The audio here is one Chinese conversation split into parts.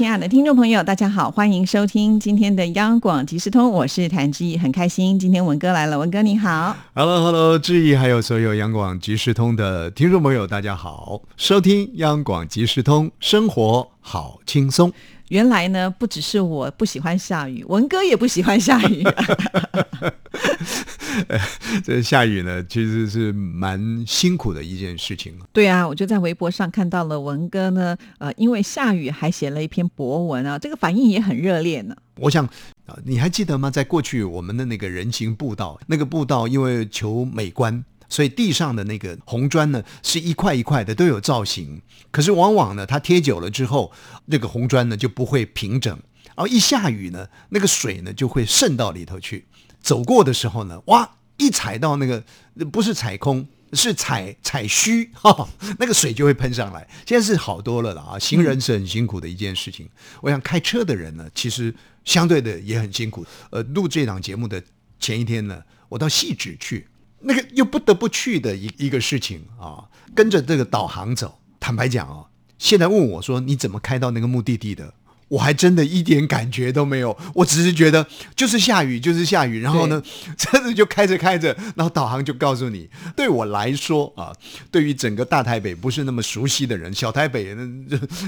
亲爱的听众朋友，大家好，欢迎收听今天的央广即时通，我是谭志毅，很开心今天文哥来了，文哥你好。Hello，Hello，志毅，还有所有央广即时通的听众朋友，大家好，收听央广即时通，生活好轻松。原来呢，不只是我不喜欢下雨，文哥也不喜欢下雨。这下雨呢，其实是蛮辛苦的一件事情。对啊，我就在微博上看到了文哥呢，呃，因为下雨还写了一篇博文啊，这个反应也很热烈呢。我想啊，你还记得吗？在过去我们的那个人行步道，那个步道因为求美观。所以地上的那个红砖呢，是一块一块的都有造型，可是往往呢，它贴久了之后，那个红砖呢就不会平整，然后一下雨呢，那个水呢就会渗到里头去。走过的时候呢，哇，一踩到那个不是踩空，是踩踩虚，哈，那个水就会喷上来。现在是好多了了啊，行人是很辛苦的一件事情。我想开车的人呢，其实相对的也很辛苦。呃，录这档节目的前一天呢，我到细致去。那个又不得不去的一一个事情啊，跟着这个导航走。坦白讲哦，现在问我说你怎么开到那个目的地的，我还真的一点感觉都没有。我只是觉得就是下雨，就是下雨，然后呢，车子就开着开着，然后导航就告诉你。对我来说啊，对于整个大台北不是那么熟悉的人，小台北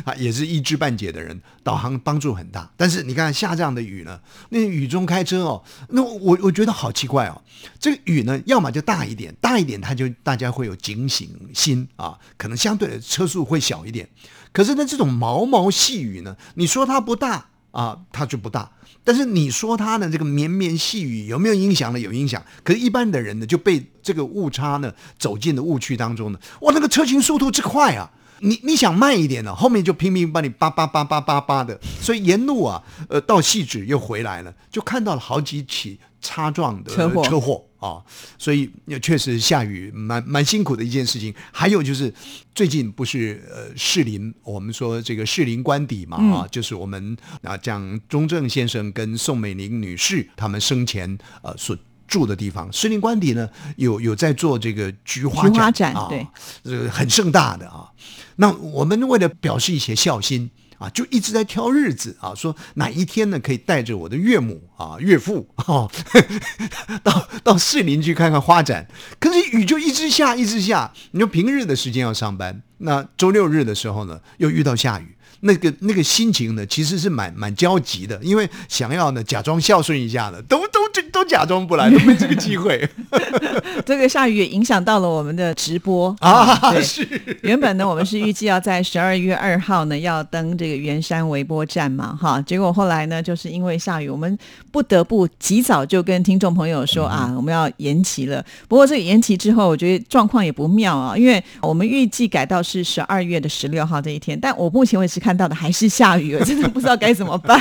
啊也是一知半解的人，导航帮助很大。但是你看下这样的雨呢，那雨中开车哦，那我我觉得好奇怪哦。这个雨呢，要么就大一点，大一点它就大家会有警醒心啊，可能相对的车速会小一点。可是呢，这种毛毛细雨呢，你说它不大啊，它就不大；但是你说它呢，这个绵绵细雨有没有影响呢？有影响。可是，一般的人呢，就被这个误差呢走进了误区当中呢，哇，那个车行速度之快啊！你你想慢一点呢，后面就拼命把你叭叭叭叭叭叭的，所以沿路啊，呃，到细致又回来了，就看到了好几起擦撞的车祸车祸啊，所以也确实下雨蛮蛮辛苦的一件事情。还有就是最近不是呃士林，我们说这个士林官邸嘛啊，就是我们啊讲中正先生跟宋美龄女士他们生前呃所。住的地方，士林官邸呢有有在做这个菊花菊花展啊，对，这个很盛大的啊。那我们为了表示一些孝心啊，就一直在挑日子啊，说哪一天呢可以带着我的岳母啊、岳父哦，到到士林去看看花展。可是雨就一直下，一直下。你说平日的时间要上班，那周六日的时候呢，又遇到下雨。那个那个心情呢，其实是蛮蛮焦急的，因为想要呢假装孝顺一下的，都都这都假装不来，都没这个机会 这个下雨也影响到了我们的直播啊。对是，原本呢，我们是预计要在十二月二号呢要登这个圆山微波站嘛，哈，结果后来呢，就是因为下雨，我们不得不及早就跟听众朋友说啊，我们要延期了。不过这个延期之后，我觉得状况也不妙啊，因为我们预计改到是十二月的十六号这一天，但我目前为止看到的还是下雨，我真的不知道该怎么办。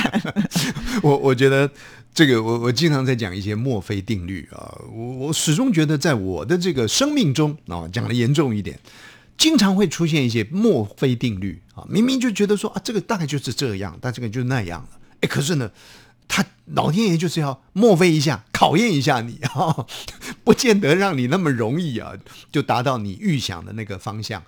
我我觉得这个，我我经常在讲一些墨菲定律啊，我我始终觉得在我的这个生命中啊，讲的严重一点，经常会出现一些墨菲定律啊，明明就觉得说啊，这个大概就是这样，但这个就那样了，哎，可是呢。他老天爷就是要墨菲一下，考验一下你 啊，不见得让你那么容易啊，就达到你预想的那个方向。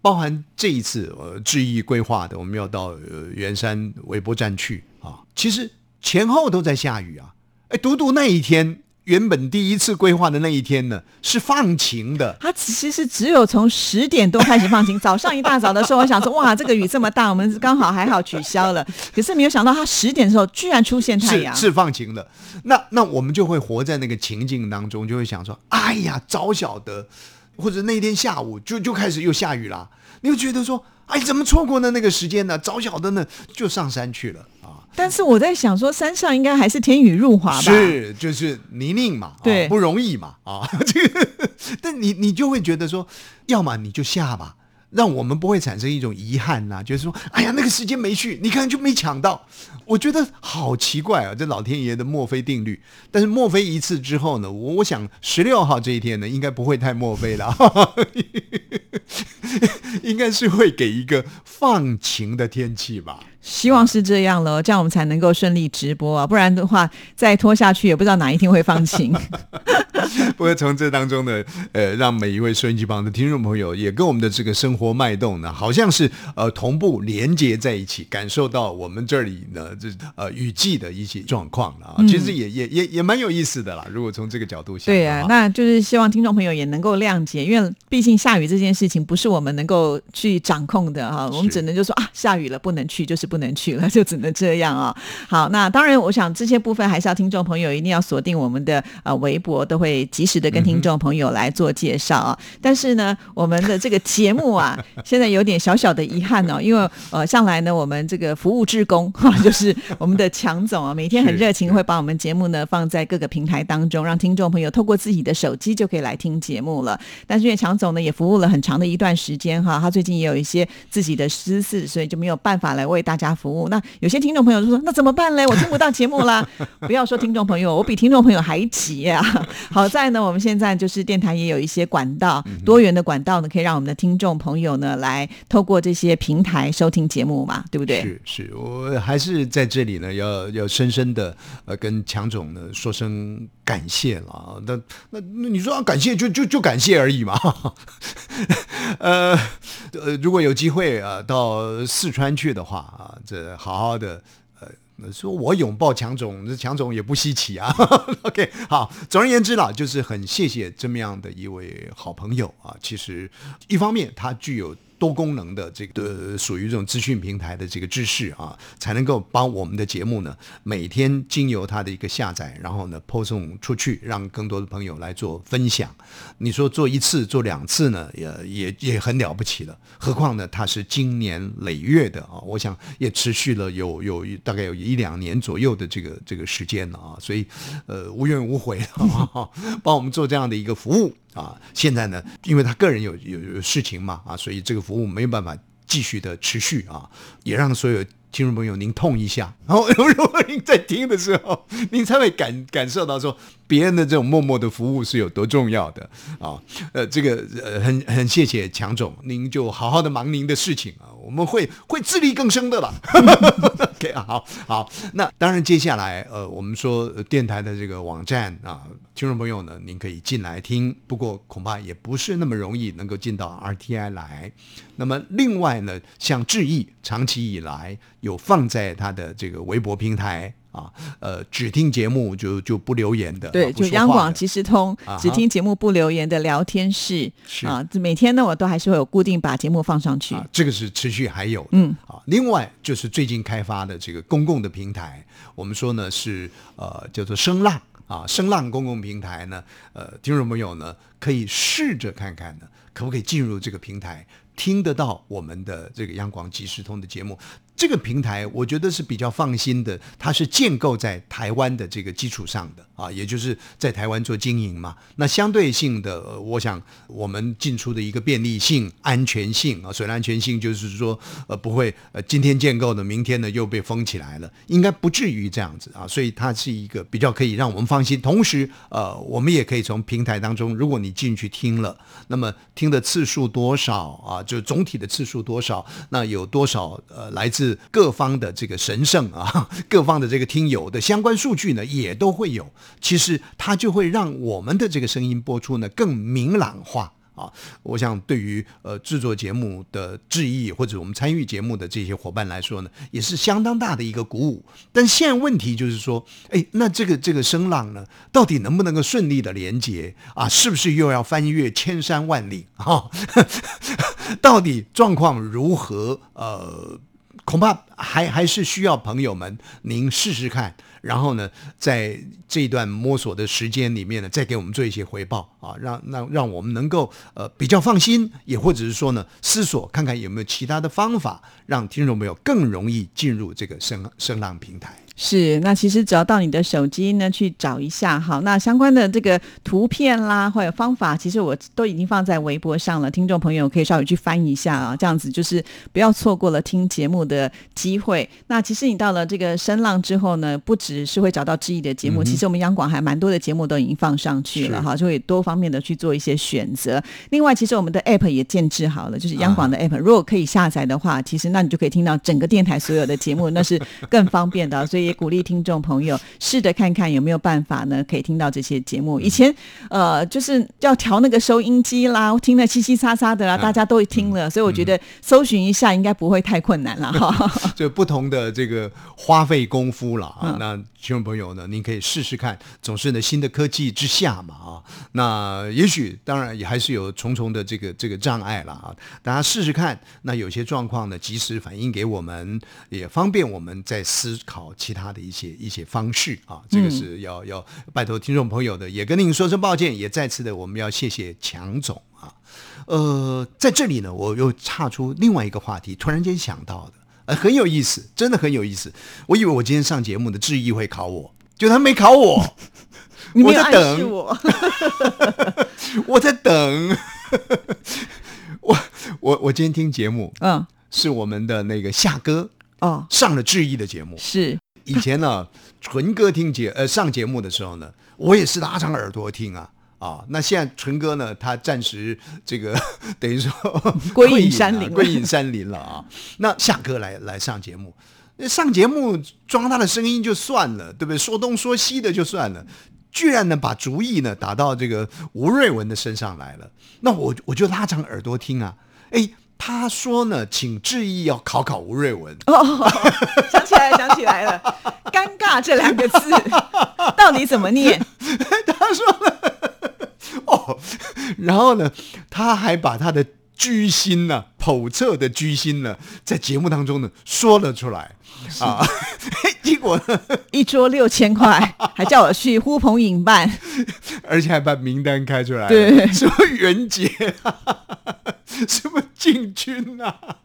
包含这一次呃致意规划的，我们要到呃圆山微波站去啊，其实前后都在下雨啊，哎，独独那一天。原本第一次规划的那一天呢，是放晴的。它其实是只有从十点多开始放晴，早上一大早的时候，我想说哇，这个雨这么大，我们刚好还好取消了。可是没有想到，它十点的时候居然出现太阳，是是放晴的。那那我们就会活在那个情境当中，就会想说，哎呀，早晓得，或者那天下午就就开始又下雨啦。你会觉得说，哎，怎么错过了那个时间呢？早晓得呢，就上山去了啊。但是我在想说，山上应该还是天雨入华吧？是，就是泥泞嘛，对啊，不容易嘛，啊，这个，但你你就会觉得说，要么你就下吧，让我们不会产生一种遗憾呐、就是说，哎呀，那个时间没去，你看就没抢到。我觉得好奇怪啊，这老天爷的墨菲定律。但是墨菲一次之后呢，我我想十六号这一天呢，应该不会太墨菲了，应该是会给一个放晴的天气吧。希望是这样了，这样我们才能够顺利直播啊，不然的话再拖下去也不知道哪一天会放晴。不过从这当中呢，呃，让每一位收音机旁的听众朋友也跟我们的这个生活脉动呢，好像是呃同步连接在一起，感受到我们这里呢这呃雨季的一些状况了啊。其实也也也也蛮有意思的啦。如果从这个角度想，对啊，那就是希望听众朋友也能够谅解，因为毕竟下雨这件事情不是我们能够去掌控的哈，我们只能就说啊，下雨了不能去，就是不能去了，就只能这样啊。好，那当然，我想这些部分还是要听众朋友一定要锁定我们的呃微博，都会及时的跟听众朋友来做介绍啊。但是呢，我们的这个节目啊，现在有点小小的遗憾哦，因为呃，向来呢，我们这个服务志工哈，就是我们的强总啊，每天很热情，会把我们节目呢放在各个平台当中，让听众朋友透过自己的手机就可以来听节目了。但是因为强总呢也服务了很长的一段时间哈，他最近也有一些自己的私事，所以就没有办法来为大家服务。那有些听众朋友就说：“那怎么办嘞？我听不到节目啦！”不要说听众朋友，我比听众朋友还急啊。好在呢，我们现在就是电台也有一些管道，多元的管道呢，可以让我们的听众朋友呢来透过这些平台收听节目嘛，对不对？是是，我还是在这里呢，要要深深的呃跟强总呢说声感谢了啊。那那那你说啊感谢就就就感谢而已嘛。呃呃，如果有机会啊到四川去的话啊，这好好的。呃说我拥抱强总，这强总也不稀奇啊。OK，好，总而言之啦，就是很谢谢这么样的一位好朋友啊。其实一方面他具有。多功能的这个属于这种资讯平台的这个知识啊，才能够帮我们的节目呢，每天经由它的一个下载，然后呢播送出去，让更多的朋友来做分享。你说做一次、做两次呢，也也也很了不起了。何况呢，它是经年累月的啊，我想也持续了有有大概有一两年左右的这个这个时间了啊，所以呃无怨无悔，帮我们做这样的一个服务。啊，现在呢，因为他个人有有有事情嘛，啊，所以这个服务没有办法继续的持续啊，也让所有听众朋友您痛一下，然后 如果您在听的时候，您才会感感受到说别人的这种默默的服务是有多重要的啊，呃，这个呃很很谢谢强总，您就好好的忙您的事情啊。我们会会自力更生的了。OK 啊，好好。那当然，接下来呃，我们说电台的这个网站啊，听众朋友呢，您可以进来听。不过恐怕也不是那么容易能够进到 RTI 来。那么另外呢，像志毅长期以来有放在他的这个微博平台。啊，呃，只听节目就就不留言的，对，就央广即时通，只听节目不留言的聊天室啊，每天呢我都还是会有固定把节目放上去，这个是持续还有，嗯，啊，另外就是最近开发的这个公共的平台，我们说呢是呃叫做声浪啊，声浪公共平台呢，呃，听众朋友呢可以试着看看呢，可不可以进入这个平台，听得到我们的这个央广即时通的节目。这个平台我觉得是比较放心的，它是建构在台湾的这个基础上的啊，也就是在台湾做经营嘛。那相对性的，我想我们进出的一个便利性、安全性啊，所谓安全性就是说，呃，不会呃今天建构的，明天呢又被封起来了，应该不至于这样子啊。所以它是一个比较可以让我们放心。同时，呃，我们也可以从平台当中，如果你进去听了，那么听的次数多少啊，就总体的次数多少，那有多少呃来自是各方的这个神圣啊，各方的这个听友的相关数据呢，也都会有。其实它就会让我们的这个声音播出呢更明朗化啊。我想对于呃制作节目的致意或者我们参与节目的这些伙伴来说呢，也是相当大的一个鼓舞。但现在问题就是说，哎，那这个这个声浪呢，到底能不能够顺利的连接啊？是不是又要翻越千山万里啊？到底状况如何？呃。恐怕还还是需要朋友们您试试看，然后呢，在这一段摸索的时间里面呢，再给我们做一些回报啊，让让让我们能够呃比较放心，也或者是说呢，思索看看有没有其他的方法，让听众朋友更容易进入这个声声浪平台。是，那其实只要到你的手机呢去找一下好，那相关的这个图片啦或者方法，其实我都已经放在微博上了，听众朋友可以稍微去翻一下啊，这样子就是不要错过了听节目的机会。那其实你到了这个声浪之后呢，不只是会找到志毅的节目，其实我们央广还蛮多的节目都已经放上去了哈，就会多方面的去做一些选择。另外，其实我们的 app 也建制好了，就是央广的 app，、如果可以下载的话，其实那你就可以听到整个电台所有的节目，那是更方便的。所以也鼓励听众朋友试着看看有没有办法呢，可以听到这些节目。以前呃，就是要调那个收音机啦，听得稀稀沙沙的啦，大家都听了，所以我觉得搜寻一下应该不会太困难了哈。就不同的这个花费功夫了啊。嗯那听众朋友呢，您可以试试看，总是呢新的科技之下嘛啊，那也许当然也还是有重重的这个这个障碍了啊。大家试试看，那有些状况呢，及时反映给我们，也方便我们在思考其他的一些一些方式啊。这个是要、要拜托听众朋友的，也跟您说声抱歉，也再次的我们要谢谢强总啊。呃，在这里呢，我又岔出另外一个话题，突然间想到的，呃，很有意思，真的很有意思。我以为我今天上节目的质疑会考我，就他没考我，你我在等示我，我在等。我我我今天听节目嗯，是我们的那个夏哥哦，上了志毅的节目。是以前呢，纯哥听节呃上节目的时候呢，我也是拉长耳朵听啊。啊，那现在纯哥呢，他暂时这个 等于说归隐 隐山林归隐山林了啊。那夏哥来来上节目，上节目装他的声音就算了，对不对？说东说西的就算了，居然呢把主意呢打到这个吴瑞文的身上来了。那我我就拉长耳朵听啊，哎，他说呢，请志毅要考考吴瑞文。哦，想起来了，想起来了，尴尬这两个字到底怎么念？他说了，哦，然后呢，他还把他的居心呢、叵测的居心呢，在节目当中呢说了出来啊。结果呢，一桌六千块，还叫我去呼朋引伴，而且还把名单开出来了，对什么袁杰、啊，什么进军啊。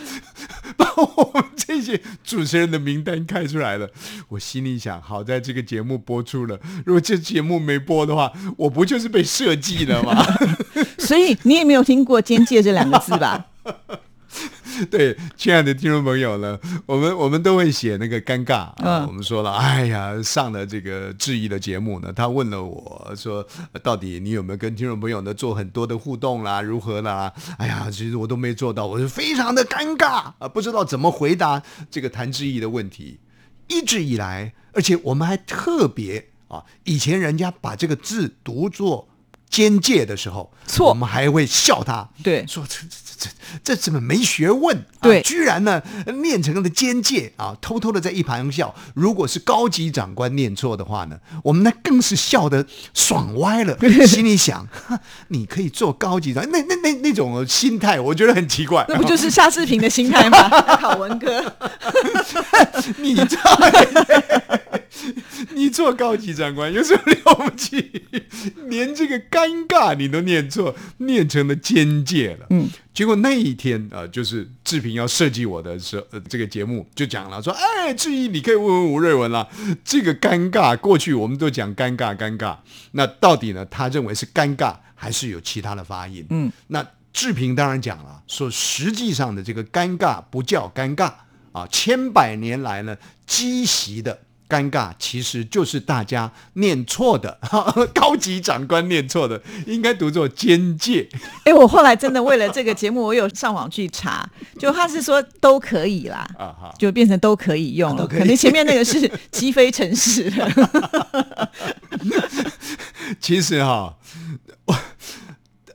把我们这些主持人的名单开出来了，我心里想：好在这个节目播出了，如果这节目没播的话，我不就是被设计了吗？所以你也没有听过“奸介”这两个字吧？对，亲爱的听众朋友呢，我们我们都会写那个尴尬啊。嗯我们说了，哎呀，上了这个质疑的节目呢，他问了我说，呃到底你有没有跟听众朋友呢做很多的互动啦，如何啦？哎呀，其实我都没做到，我是非常的尴尬啊，不知道怎么回答这个谭志毅的问题。一直以来，而且我们还特别啊，以前人家把这个字读作边界的时候，错我们还会笑他，对说这这这这怎么没学问？啊居然呢念成了奸介啊，偷偷的在一旁笑。如果是高级长官念错的话呢，我们那更是笑得爽歪了，心里想，你可以做高级长，那那那那种心态，我觉得很奇怪。那不就是夏志平的心态吗？考文哥，你做你做高级长官有什么了不起？连这个尴尬你都念错，念成了奸介了。嗯，结果那一天啊、呃就是志平要设计我的时候，呃，这个节目就讲了，说，哎，志毅，你可以问问吴瑞文了。这个尴尬，过去我们都讲尴尬，尴尬，那到底呢？他认为是尴尬，还是有其他的发音？嗯，那志平当然讲了，说实际上的这个尴尬不叫尴尬啊，千百年来呢积习的。尴尬其实就是大家念错的，高级长官念错的，应该读作监界。哎，我后来真的为了这个节目，我有上网去查，就他是说都可以啦。啊，就变成都可以用了，啊可可能前面那个是击飞城市了。其实哈，我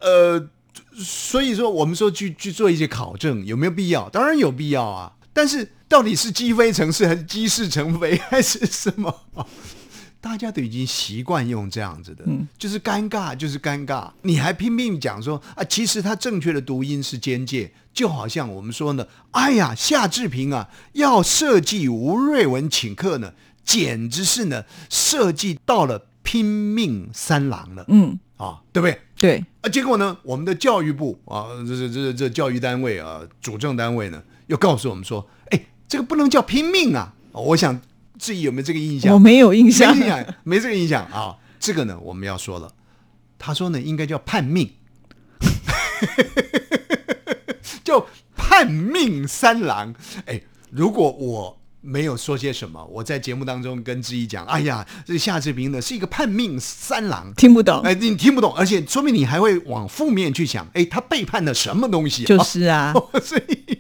呃，所以说我们说去去做一些考证有没有必要？当然有必要啊。但是到底是鸡飞城市还是鸡事成飞还是什么？大家都已经习惯用这样子的，就是尴尬，就是尴尬。你还拼命讲说啊，其实它正确的读音是间界，就好像我们说呢，哎呀，夏志平啊，要设计吴瑞文请客呢，简直是呢设计到了拼命三郎了嗯，啊，对不对？对，啊，结果呢，我们的教育部啊，这这这这教育单位啊，主政单位呢，又告诉我们说，哎，这个不能叫拼命啊。我想至于有没有这个印象？我没有印没象印。象，没这个印象啊。这个呢，我们要说了，他说呢，应该叫叛命，叫叛命三郎。哎，如果我没有说些什么，我在节目当中跟志毅讲，哎呀，这夏志平呢是一个叛命三郎。听不懂，哎，你听不懂，而且说明你还会往负面去想，哎，他背叛了什么东西、啊？就是啊，所以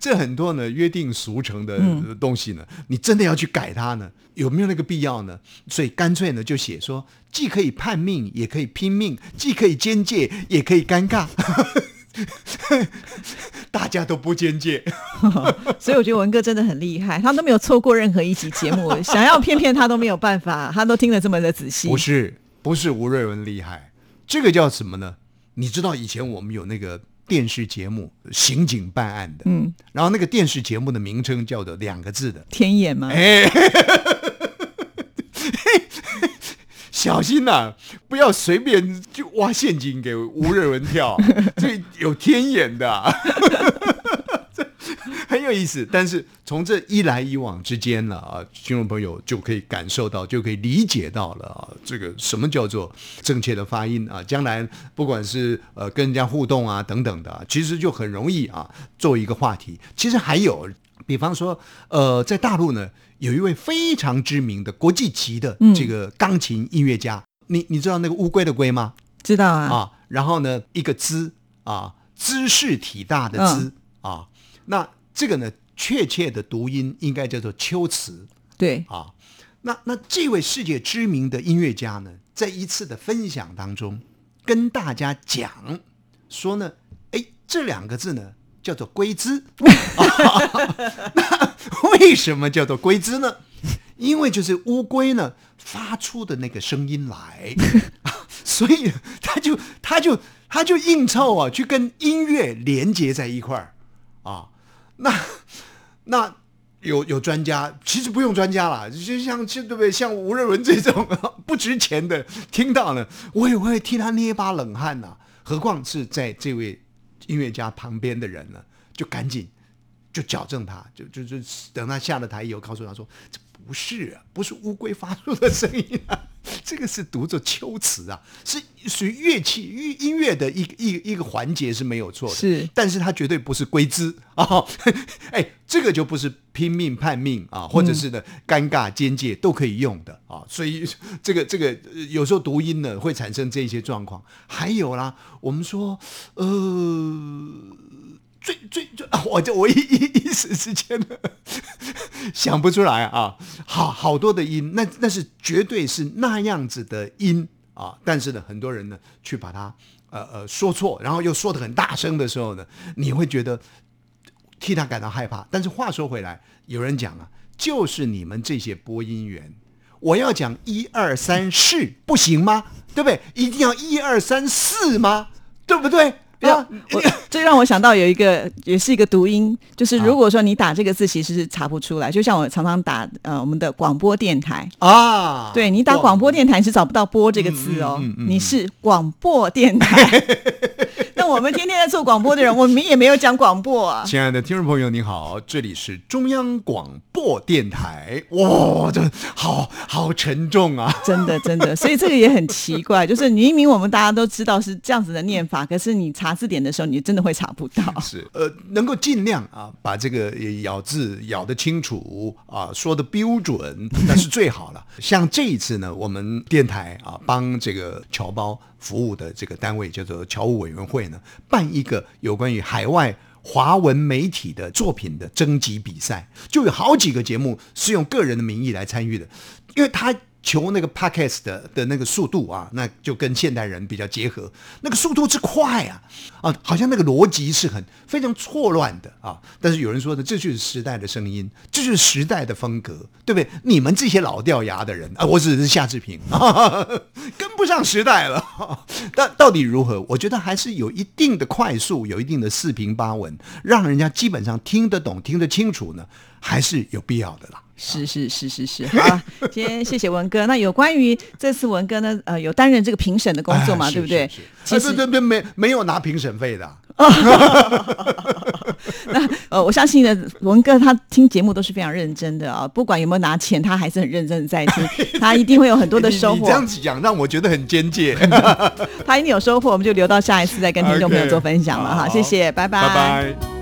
这很多呢约定俗成的呃东西呢，你真的要去改它呢，有没有那个必要呢？所以干脆呢就写说，既可以叛命，也可以拼命，既可以奸介，也可以尴尬。大家都不奸介，所以我觉得文哥真的很厉害，他都没有错过任何一集节目，想要骗骗他都没有办法，他都听得这么的仔细。不是不是吴瑞文厉害，这个叫什么呢？你知道以前我们有那个电视节目刑警办案的，嗯，然后那个电视节目的名称叫做两个字的，天眼吗？哎，小心呐、不要随便就挖陷阱给吴瑞文跳，这有天眼的很有意思。但是从这一来一往之间呢，啊，听众朋友就可以感受到，就可以理解到了啊，这个什么叫做正确的发音啊。将来不管是呃跟人家互动啊等等的啊，其实就很容易啊做一个话题。其实还有，比方说呃，在大陆呢。有一位非常知名的国际级的这个钢琴音乐家，你你知道那个乌龟的龟吗？知道啊，啊，然后呢，一个姿啊，姿势体大的姿、啊，那这个呢，确切的读音应该叫做秋词对，啊。那那这位世界知名的音乐家呢，在一次的分享当中，跟大家讲说呢，哎，这两个字呢叫做龟兹。那为什么叫做龟兹呢？因为就是乌龟呢发出的那个声音来，所以他就他就他就硬凑啊，去跟音乐连接在一块儿啊。那那有有专家，其实不用专家了，就像就对不对？像吴瑞文这种 不值钱的，听到了我也会替他捏一把冷汗呐、何况是在这位音乐家旁边的人呢，就赶紧就矫正他，就就就等他下了台以后，告诉他说这不是啊，不是乌龟发出的声音啊，这个是读作秋词啊，是属于乐器乐音乐的一个一个一个环节是没有错的，是。但是它绝对不是归之。啊 哎，这个就不是拼命叛命啊，或者是呢、尴尬边界都可以用的。啊，所以这个这个呃有时候读音呢会产生这些状况，还有啦，我们说呃。最最最，我就我一一一时之间呢 想不出来啊，好好多的音，那那是绝对是那样子的音啊，但是呢，很多人呢去把它呃呃说错，然后又说的很大声的时候呢，你会觉得替他感到害怕。但是话说回来，有人讲啊，就是你们这些播音员，我要讲一二三四不行吗？对不对？一定要一二三四吗？对不对？啊，我 这让我想到有一个，也是一个读音，就是如果说你打这个字，其实是查不出来。就像我常常打呃我们的广播电台，啊，对你打广播电台是找不到“播”这个字哦，你是广播电台。那我们天天在做广播的人，我们也没有讲广播啊。亲爱的听众朋友，你好，这里是中央广播电台。哇，这好好沉重啊！真的，真的，所以这个也很奇怪，就是明明我们大家都知道是这样子的念法，可是你查字典的时候，你真的会查不到。是呃，能够尽量啊，把这个咬字咬得清楚啊，说的标准，那是最好了。像这一次呢，我们电台啊，帮这个侨胞服务的这个单位叫做侨务委员会呢，办一个有关于海外。华文媒体的作品的征集比赛，就有好几个节目是用个人的名义来参与的，因为他求那个 podcast 的的那个速度啊，那就跟现代人比较结合，那个速度之快啊啊，好像那个逻辑是很非常错乱的啊。但是有人说呢，这就是时代的声音，这就是时代的风格，对不对？你们这些老掉牙的人啊，我只是夏志平，啊、跟不上时代了。但到底如何？我觉得还是有一定的快速，有一定的四平八稳，让人家基本上听得懂、听得清楚呢，还是有必要的啦。是是是是是，好啊，今天谢谢文哥。那有关于这次文哥呢，呃，有担任这个评审的工作嘛，哎对不对是是？其实啊对对对，没没有拿评审费的啊。那呃，我相信呢，文哥他听节目都是非常认真的啊，不管有没有拿钱，他还是很认真的在听，他一定会有很多的收获你你这。样子讲让我觉得很坚戒。他一定有收获，我们就留到下一次再跟听众朋友做分享了哈。好谢谢，拜拜拜。